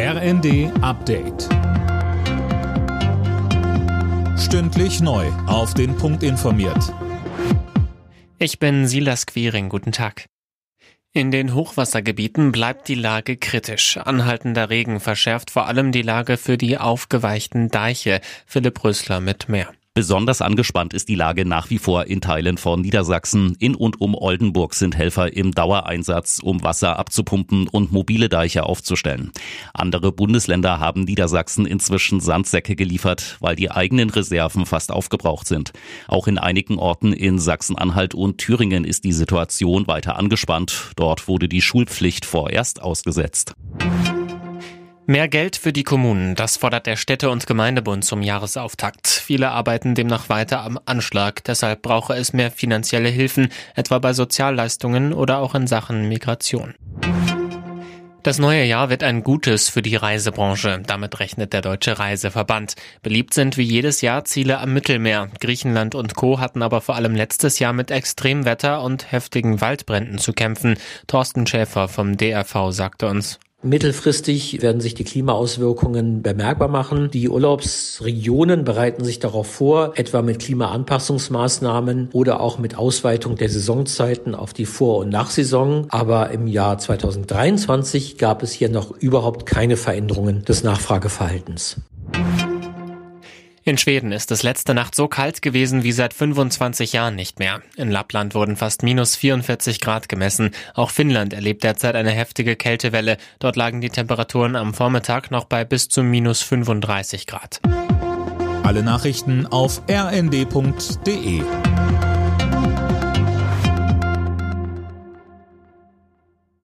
RND Update. Stündlich neu. Auf den Punkt informiert. Ich bin Silas Quiring. Guten Tag. In den Hochwassergebieten bleibt die Lage kritisch. Anhaltender Regen verschärft vor allem die Lage für die aufgeweichten Deiche. Philipp Rösler mit mehr. Besonders angespannt ist die Lage nach wie vor in Teilen von Niedersachsen. In und um Oldenburg sind Helfer im Dauereinsatz, um Wasser abzupumpen und mobile Deiche aufzustellen. Andere Bundesländer haben Niedersachsen inzwischen Sandsäcke geliefert, weil die eigenen Reserven fast aufgebraucht sind. Auch in einigen Orten in Sachsen-Anhalt und Thüringen ist die Situation weiter angespannt. Dort wurde die Schulpflicht vorerst ausgesetzt. Mehr Geld für die Kommunen, das fordert der Städte- und Gemeindebund zum Jahresauftakt. Viele arbeiten demnach weiter am Anschlag, deshalb brauche es mehr finanzielle Hilfen, etwa bei Sozialleistungen oder auch in Sachen Migration. Das neue Jahr wird ein gutes für die Reisebranche. Damit rechnet der Deutsche Reiseverband. Beliebt sind wie jedes Jahr Ziele am Mittelmeer. Griechenland und Co. hatten aber vor allem letztes Jahr mit Extremwetter und heftigen Waldbränden zu kämpfen. Thorsten Schäfer vom DRV sagte uns. Mittelfristig werden sich die Klimaauswirkungen bemerkbar machen. Die Urlaubsregionen bereiten sich darauf vor, etwa mit Klimaanpassungsmaßnahmen oder auch mit Ausweitung der Saisonzeiten auf die Vor- und Nachsaison. Aber im Jahr 2023 gab es hier noch überhaupt keine Veränderungen des Nachfrageverhaltens. In Schweden ist es letzte Nacht so kalt gewesen wie seit 25 Jahren nicht mehr. In Lappland wurden fast minus 44 Grad gemessen. Auch Finnland erlebt derzeit eine heftige Kältewelle. Dort lagen die Temperaturen am Vormittag noch bei bis zu minus 35 Grad. Alle Nachrichten auf rnd.de